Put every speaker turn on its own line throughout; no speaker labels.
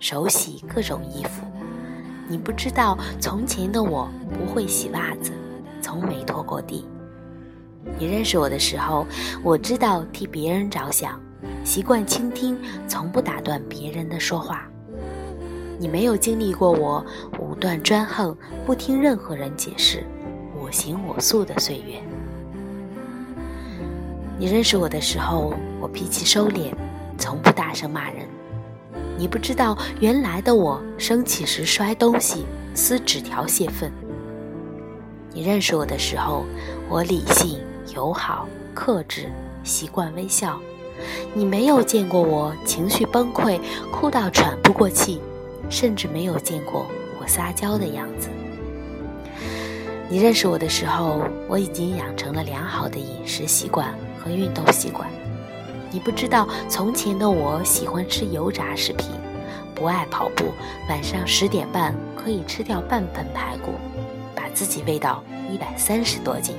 手洗各种衣服。你不知道，从前的我不会洗袜子，从没拖过地。你认识我的时候，我知道替别人着想，习惯倾听，从不打断别人的说话。你没有经历过我武断专横、不听任何人解释、我行我素的岁月。你认识我的时候，我脾气收敛，从不大声骂人。你不知道原来的我生气时摔东西、撕纸条泄愤。你认识我的时候，我理性、友好、克制，习惯微笑。你没有见过我情绪崩溃、哭到喘不过气，甚至没有见过我撒娇的样子。你认识我的时候，我已经养成了良好的饮食习惯。和运动习惯，你不知道从前的我喜欢吃油炸食品，不爱跑步，晚上十点半可以吃掉半盆排骨，把自己喂到一百三十多斤。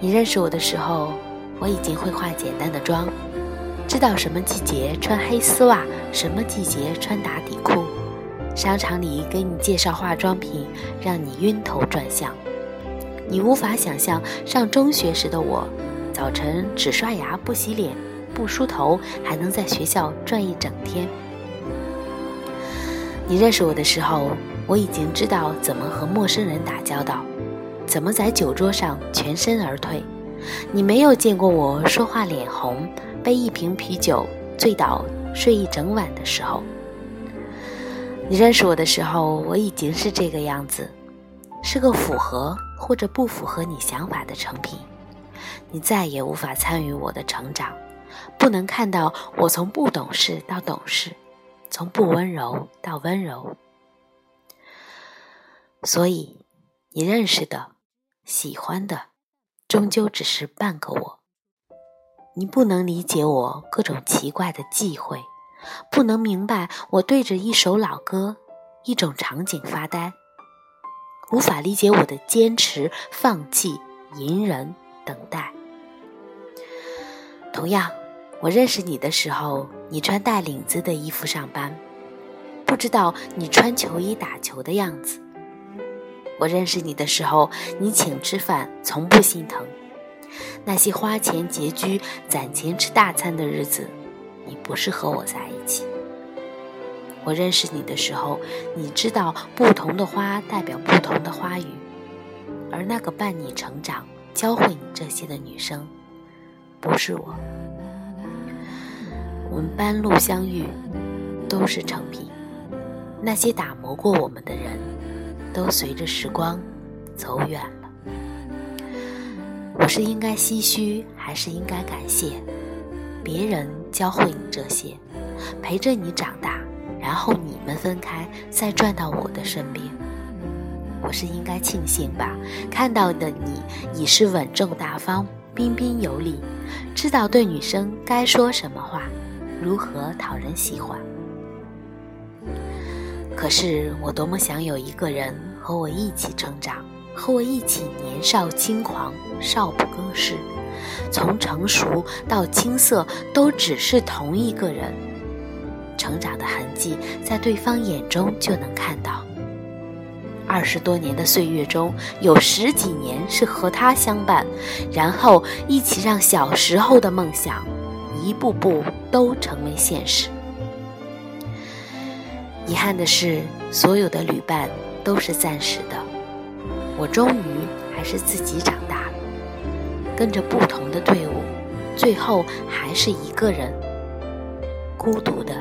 你认识我的时候，我已经会化简单的妆，知道什么季节穿黑丝袜，什么季节穿打底裤，商场里给你介绍化妆品，让你晕头转向。你无法想象上中学时的我，早晨只刷牙不洗脸不梳头，还能在学校转一整天。你认识我的时候，我已经知道怎么和陌生人打交道，怎么在酒桌上全身而退。你没有见过我说话脸红，被一瓶啤酒醉倒睡一整晚的时候。你认识我的时候，我已经是这个样子，是个符合。或者不符合你想法的成品，你再也无法参与我的成长，不能看到我从不懂事到懂事，从不温柔到温柔。所以，你认识的、喜欢的，终究只是半个我。你不能理解我各种奇怪的忌讳，不能明白我对着一首老歌、一种场景发呆。无法理解我的坚持、放弃、隐忍、等待。同样，我认识你的时候，你穿带领子的衣服上班，不知道你穿球衣打球的样子。我认识你的时候，你请吃饭从不心疼，那些花钱拮据、攒钱吃大餐的日子，你不是和我在一起。我认识你的时候，你知道不同的花代表不同的花语，而那个伴你成长、教会你这些的女生，不是我。我们半路相遇，都是成品。那些打磨过我们的人，都随着时光走远了。我是应该唏嘘，还是应该感谢？别人教会你这些，陪着你长大。然后你们分开，再转到我的身边，我是应该庆幸吧？看到的你已是稳重大方、彬彬有礼，知道对女生该说什么话，如何讨人喜欢。可是我多么想有一个人和我一起成长，和我一起年少轻狂、少不更事，从成熟到青涩，都只是同一个人。成长的痕迹，在对方眼中就能看到。二十多年的岁月中，有十几年是和他相伴，然后一起让小时候的梦想一步步都成为现实。遗憾的是，所有的旅伴都是暂时的。我终于还是自己长大了，跟着不同的队伍，最后还是一个人，孤独的。